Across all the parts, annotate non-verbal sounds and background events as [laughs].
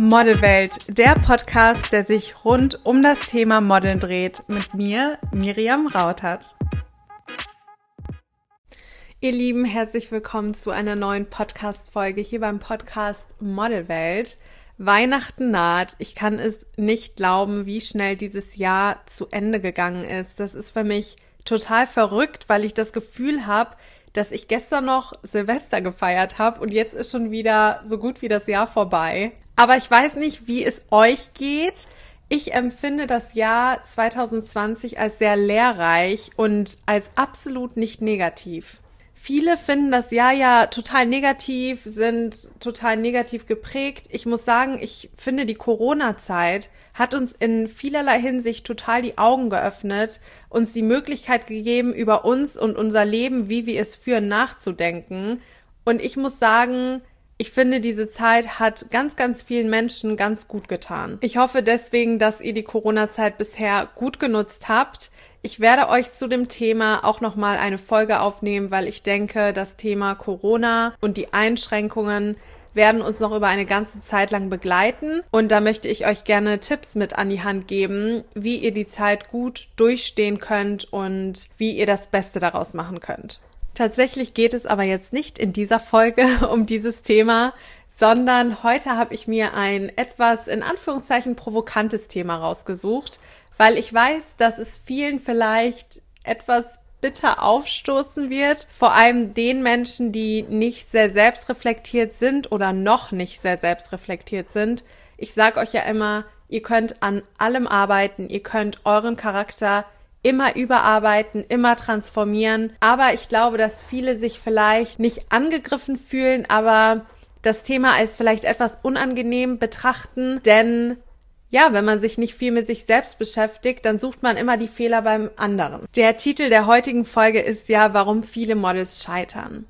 Modelwelt, der Podcast, der sich rund um das Thema Modeln dreht, mit mir, Miriam Rautert. Ihr Lieben, herzlich willkommen zu einer neuen Podcast-Folge hier beim Podcast Modelwelt. Weihnachten naht. Ich kann es nicht glauben, wie schnell dieses Jahr zu Ende gegangen ist. Das ist für mich total verrückt, weil ich das Gefühl habe, dass ich gestern noch Silvester gefeiert habe und jetzt ist schon wieder so gut wie das Jahr vorbei. Aber ich weiß nicht, wie es euch geht. Ich empfinde das Jahr 2020 als sehr lehrreich und als absolut nicht negativ. Viele finden das Jahr ja total negativ, sind total negativ geprägt. Ich muss sagen, ich finde die Corona-Zeit hat uns in vielerlei Hinsicht total die Augen geöffnet, uns die Möglichkeit gegeben, über uns und unser Leben, wie wir es führen, nachzudenken. Und ich muss sagen, ich finde, diese Zeit hat ganz, ganz vielen Menschen ganz gut getan. Ich hoffe deswegen, dass ihr die Corona-Zeit bisher gut genutzt habt. Ich werde euch zu dem Thema auch nochmal eine Folge aufnehmen, weil ich denke, das Thema Corona und die Einschränkungen werden uns noch über eine ganze Zeit lang begleiten. Und da möchte ich euch gerne Tipps mit an die Hand geben, wie ihr die Zeit gut durchstehen könnt und wie ihr das Beste daraus machen könnt. Tatsächlich geht es aber jetzt nicht in dieser Folge [laughs] um dieses Thema, sondern heute habe ich mir ein etwas in Anführungszeichen provokantes Thema rausgesucht, weil ich weiß, dass es vielen vielleicht etwas bitter aufstoßen wird, vor allem den Menschen, die nicht sehr selbstreflektiert sind oder noch nicht sehr selbstreflektiert sind. Ich sage euch ja immer, ihr könnt an allem arbeiten, ihr könnt euren Charakter immer überarbeiten, immer transformieren. Aber ich glaube, dass viele sich vielleicht nicht angegriffen fühlen, aber das Thema als vielleicht etwas unangenehm betrachten, denn ja, wenn man sich nicht viel mit sich selbst beschäftigt, dann sucht man immer die Fehler beim anderen. Der Titel der heutigen Folge ist ja, warum viele Models scheitern.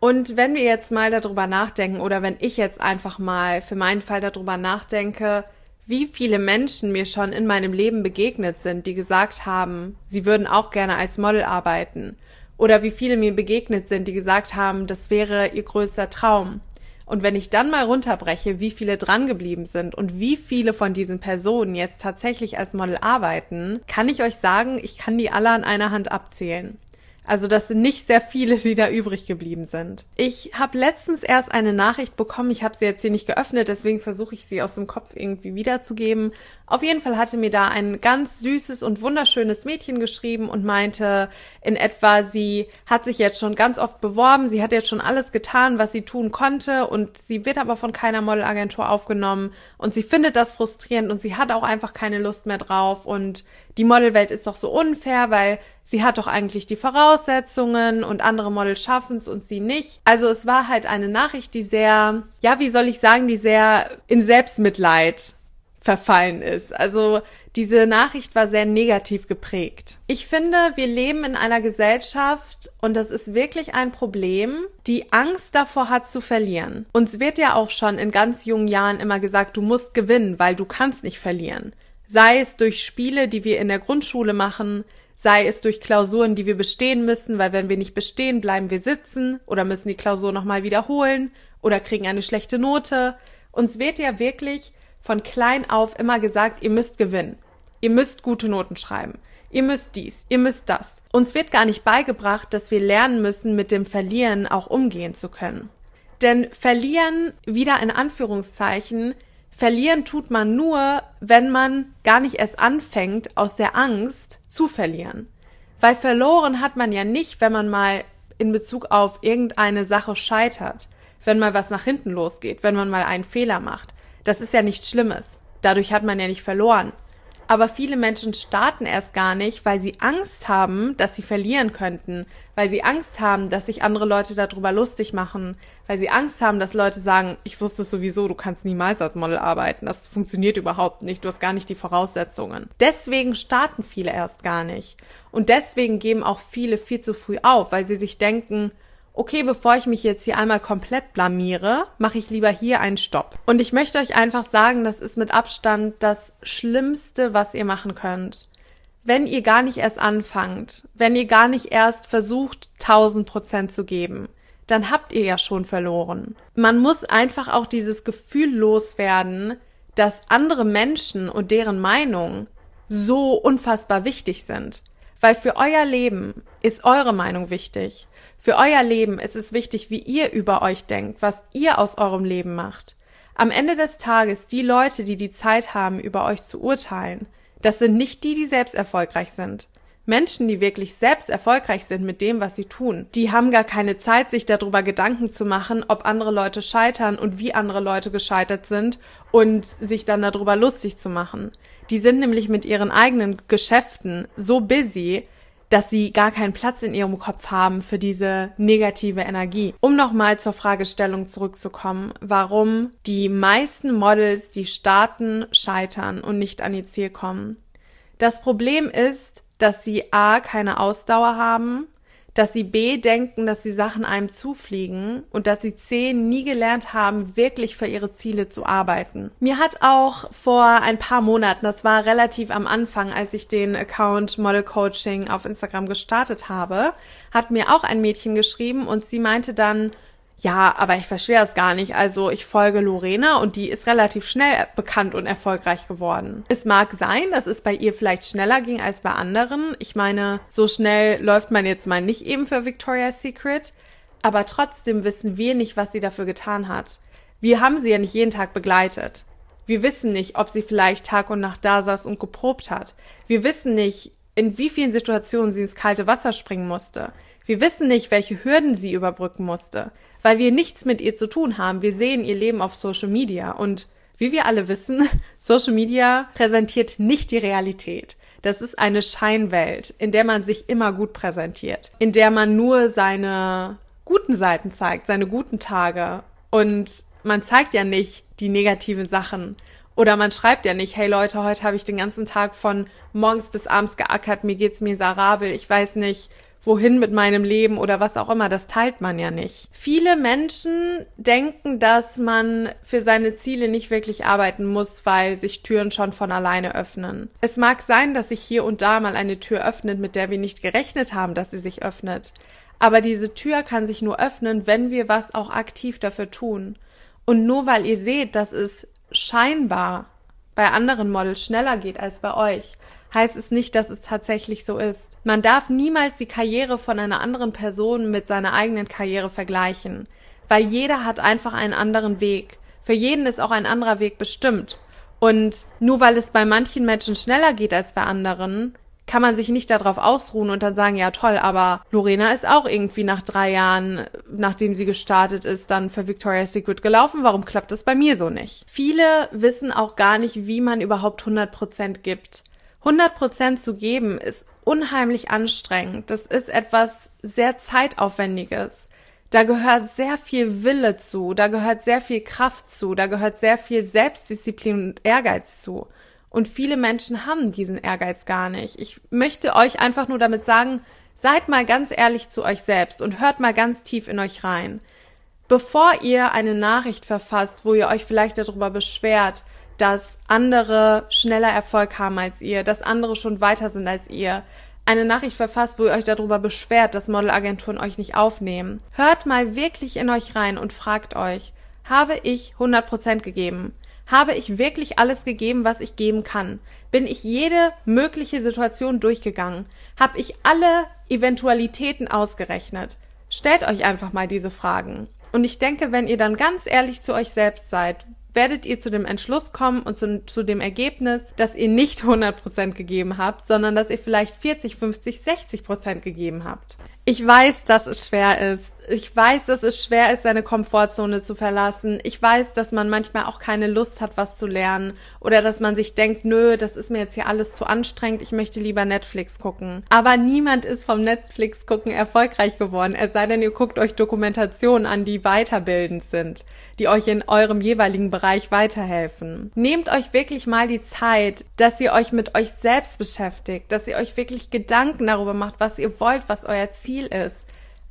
Und wenn wir jetzt mal darüber nachdenken oder wenn ich jetzt einfach mal für meinen Fall darüber nachdenke, wie viele Menschen mir schon in meinem Leben begegnet sind, die gesagt haben, sie würden auch gerne als Model arbeiten. Oder wie viele mir begegnet sind, die gesagt haben, das wäre ihr größter Traum. Und wenn ich dann mal runterbreche, wie viele drangeblieben sind und wie viele von diesen Personen jetzt tatsächlich als Model arbeiten, kann ich euch sagen, ich kann die alle an einer Hand abzählen. Also das sind nicht sehr viele, die da übrig geblieben sind. Ich habe letztens erst eine Nachricht bekommen. Ich habe sie jetzt hier nicht geöffnet, deswegen versuche ich sie aus dem Kopf irgendwie wiederzugeben. Auf jeden Fall hatte mir da ein ganz süßes und wunderschönes Mädchen geschrieben und meinte in etwa, sie hat sich jetzt schon ganz oft beworben, sie hat jetzt schon alles getan, was sie tun konnte und sie wird aber von keiner Modelagentur aufgenommen und sie findet das frustrierend und sie hat auch einfach keine Lust mehr drauf und die Modelwelt ist doch so unfair, weil sie hat doch eigentlich die Voraussetzungen und andere Models schaffen es und sie nicht. Also es war halt eine Nachricht, die sehr, ja, wie soll ich sagen, die sehr in Selbstmitleid verfallen ist. Also diese Nachricht war sehr negativ geprägt. Ich finde, wir leben in einer Gesellschaft und das ist wirklich ein Problem, die Angst davor hat zu verlieren. Uns wird ja auch schon in ganz jungen Jahren immer gesagt, du musst gewinnen, weil du kannst nicht verlieren sei es durch Spiele, die wir in der Grundschule machen, sei es durch Klausuren, die wir bestehen müssen, weil wenn wir nicht bestehen, bleiben wir sitzen oder müssen die Klausur nochmal wiederholen oder kriegen eine schlechte Note. Uns wird ja wirklich von klein auf immer gesagt, ihr müsst gewinnen. Ihr müsst gute Noten schreiben. Ihr müsst dies, ihr müsst das. Uns wird gar nicht beigebracht, dass wir lernen müssen, mit dem Verlieren auch umgehen zu können. Denn verlieren, wieder in Anführungszeichen, Verlieren tut man nur, wenn man gar nicht erst anfängt, aus der Angst zu verlieren. Weil verloren hat man ja nicht, wenn man mal in Bezug auf irgendeine Sache scheitert, wenn mal was nach hinten losgeht, wenn man mal einen Fehler macht. Das ist ja nichts Schlimmes. Dadurch hat man ja nicht verloren. Aber viele Menschen starten erst gar nicht, weil sie Angst haben, dass sie verlieren könnten, weil sie Angst haben, dass sich andere Leute darüber lustig machen, weil sie Angst haben, dass Leute sagen, ich wusste es sowieso, du kannst niemals als Model arbeiten, das funktioniert überhaupt nicht, du hast gar nicht die Voraussetzungen. Deswegen starten viele erst gar nicht. Und deswegen geben auch viele viel zu früh auf, weil sie sich denken, okay, bevor ich mich jetzt hier einmal komplett blamiere, mache ich lieber hier einen Stopp. Und ich möchte euch einfach sagen, das ist mit Abstand das Schlimmste, was ihr machen könnt. Wenn ihr gar nicht erst anfangt, wenn ihr gar nicht erst versucht, 1000 Prozent zu geben, dann habt ihr ja schon verloren. Man muss einfach auch dieses Gefühl loswerden, dass andere Menschen und deren Meinung so unfassbar wichtig sind. Weil für euer Leben ist eure Meinung wichtig. Für euer Leben ist es wichtig, wie ihr über euch denkt, was ihr aus eurem Leben macht. Am Ende des Tages, die Leute, die die Zeit haben, über euch zu urteilen, das sind nicht die, die selbst erfolgreich sind. Menschen, die wirklich selbst erfolgreich sind mit dem, was sie tun, die haben gar keine Zeit, sich darüber Gedanken zu machen, ob andere Leute scheitern und wie andere Leute gescheitert sind und sich dann darüber lustig zu machen. Die sind nämlich mit ihren eigenen Geschäften so busy, dass sie gar keinen Platz in ihrem Kopf haben für diese negative Energie. Um nochmal zur Fragestellung zurückzukommen, warum die meisten Models, die starten, scheitern und nicht an ihr Ziel kommen. Das Problem ist, dass sie A keine Ausdauer haben, dass sie B denken, dass die Sachen einem zufliegen und dass sie C nie gelernt haben, wirklich für ihre Ziele zu arbeiten. Mir hat auch vor ein paar Monaten, das war relativ am Anfang, als ich den Account Model Coaching auf Instagram gestartet habe, hat mir auch ein Mädchen geschrieben und sie meinte dann, ja, aber ich verstehe das gar nicht. Also ich folge Lorena und die ist relativ schnell bekannt und erfolgreich geworden. Es mag sein, dass es bei ihr vielleicht schneller ging als bei anderen. Ich meine, so schnell läuft man jetzt mal nicht eben für Victoria's Secret. Aber trotzdem wissen wir nicht, was sie dafür getan hat. Wir haben sie ja nicht jeden Tag begleitet. Wir wissen nicht, ob sie vielleicht Tag und Nacht da saß und geprobt hat. Wir wissen nicht, in wie vielen Situationen sie ins kalte Wasser springen musste. Wir wissen nicht, welche Hürden sie überbrücken musste weil wir nichts mit ihr zu tun haben. Wir sehen ihr Leben auf Social Media und wie wir alle wissen, [laughs] Social Media präsentiert nicht die Realität. Das ist eine Scheinwelt, in der man sich immer gut präsentiert, in der man nur seine guten Seiten zeigt, seine guten Tage und man zeigt ja nicht die negativen Sachen. Oder man schreibt ja nicht, hey Leute, heute habe ich den ganzen Tag von morgens bis abends geackert, mir geht's miserabel, ich weiß nicht, wohin mit meinem Leben oder was auch immer, das teilt man ja nicht. Viele Menschen denken, dass man für seine Ziele nicht wirklich arbeiten muss, weil sich Türen schon von alleine öffnen. Es mag sein, dass sich hier und da mal eine Tür öffnet, mit der wir nicht gerechnet haben, dass sie sich öffnet. Aber diese Tür kann sich nur öffnen, wenn wir was auch aktiv dafür tun. Und nur weil ihr seht, dass es scheinbar bei anderen Models schneller geht als bei euch, heißt es nicht, dass es tatsächlich so ist. Man darf niemals die Karriere von einer anderen Person mit seiner eigenen Karriere vergleichen, weil jeder hat einfach einen anderen Weg. Für jeden ist auch ein anderer Weg bestimmt. Und nur weil es bei manchen Menschen schneller geht als bei anderen, kann man sich nicht darauf ausruhen und dann sagen, ja toll, aber Lorena ist auch irgendwie nach drei Jahren, nachdem sie gestartet ist, dann für Victoria's Secret gelaufen. Warum klappt das bei mir so nicht? Viele wissen auch gar nicht, wie man überhaupt 100 Prozent gibt. 100 Prozent zu geben ist unheimlich anstrengend. Das ist etwas sehr zeitaufwendiges. Da gehört sehr viel Wille zu, da gehört sehr viel Kraft zu, da gehört sehr viel Selbstdisziplin und Ehrgeiz zu. Und viele Menschen haben diesen Ehrgeiz gar nicht. Ich möchte euch einfach nur damit sagen, seid mal ganz ehrlich zu euch selbst und hört mal ganz tief in euch rein. Bevor ihr eine Nachricht verfasst, wo ihr euch vielleicht darüber beschwert, dass andere schneller Erfolg haben als ihr, dass andere schon weiter sind als ihr, eine Nachricht verfasst, wo ihr euch darüber beschwert, dass Modelagenturen euch nicht aufnehmen. Hört mal wirklich in euch rein und fragt euch, habe ich 100% gegeben? Habe ich wirklich alles gegeben, was ich geben kann? Bin ich jede mögliche Situation durchgegangen? Habe ich alle Eventualitäten ausgerechnet? Stellt euch einfach mal diese Fragen. Und ich denke, wenn ihr dann ganz ehrlich zu euch selbst seid, werdet ihr zu dem Entschluss kommen und zu, zu dem Ergebnis, dass ihr nicht 100% gegeben habt, sondern dass ihr vielleicht 40, 50, 60% gegeben habt. Ich weiß, dass es schwer ist. Ich weiß, dass es schwer ist, seine Komfortzone zu verlassen. Ich weiß, dass man manchmal auch keine Lust hat, was zu lernen. Oder dass man sich denkt, nö, das ist mir jetzt hier alles zu anstrengend. Ich möchte lieber Netflix gucken. Aber niemand ist vom Netflix gucken erfolgreich geworden. Es sei denn, ihr guckt euch Dokumentationen an, die weiterbildend sind die euch in eurem jeweiligen Bereich weiterhelfen. Nehmt euch wirklich mal die Zeit, dass ihr euch mit euch selbst beschäftigt, dass ihr euch wirklich Gedanken darüber macht, was ihr wollt, was euer Ziel ist.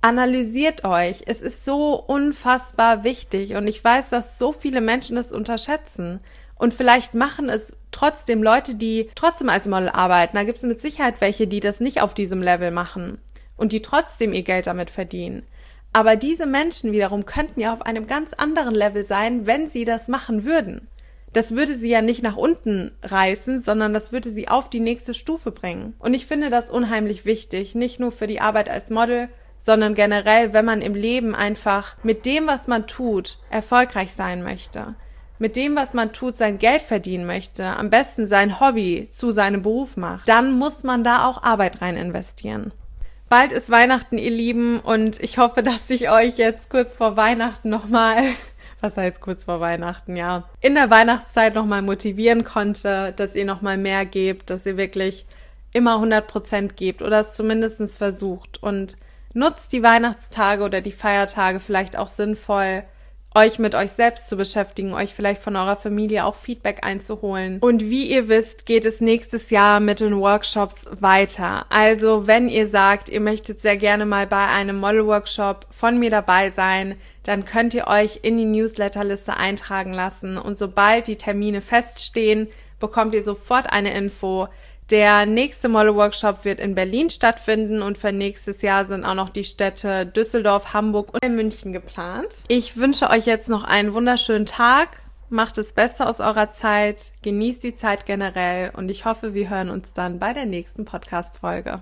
Analysiert euch. Es ist so unfassbar wichtig und ich weiß, dass so viele Menschen es unterschätzen. Und vielleicht machen es trotzdem Leute, die trotzdem als Model arbeiten. Da gibt es mit Sicherheit welche, die das nicht auf diesem Level machen und die trotzdem ihr Geld damit verdienen. Aber diese Menschen wiederum könnten ja auf einem ganz anderen Level sein, wenn sie das machen würden. Das würde sie ja nicht nach unten reißen, sondern das würde sie auf die nächste Stufe bringen. Und ich finde das unheimlich wichtig, nicht nur für die Arbeit als Model, sondern generell, wenn man im Leben einfach mit dem, was man tut, erfolgreich sein möchte. Mit dem, was man tut, sein Geld verdienen möchte, am besten sein Hobby zu seinem Beruf macht, dann muss man da auch Arbeit rein investieren. Bald ist Weihnachten, ihr Lieben, und ich hoffe, dass ich euch jetzt kurz vor Weihnachten nochmal, was heißt kurz vor Weihnachten, ja, in der Weihnachtszeit nochmal motivieren konnte, dass ihr nochmal mehr gebt, dass ihr wirklich immer 100 Prozent gebt oder es zumindest versucht. Und nutzt die Weihnachtstage oder die Feiertage vielleicht auch sinnvoll, euch mit euch selbst zu beschäftigen, euch vielleicht von eurer Familie auch Feedback einzuholen. Und wie ihr wisst, geht es nächstes Jahr mit den Workshops weiter. Also wenn ihr sagt, ihr möchtet sehr gerne mal bei einem Model-Workshop von mir dabei sein, dann könnt ihr euch in die Newsletterliste eintragen lassen und sobald die Termine feststehen, bekommt ihr sofort eine Info. Der nächste Model-Workshop wird in Berlin stattfinden und für nächstes Jahr sind auch noch die Städte Düsseldorf, Hamburg und München geplant. Ich wünsche euch jetzt noch einen wunderschönen Tag. Macht das Beste aus eurer Zeit, genießt die Zeit generell und ich hoffe, wir hören uns dann bei der nächsten Podcast-Folge.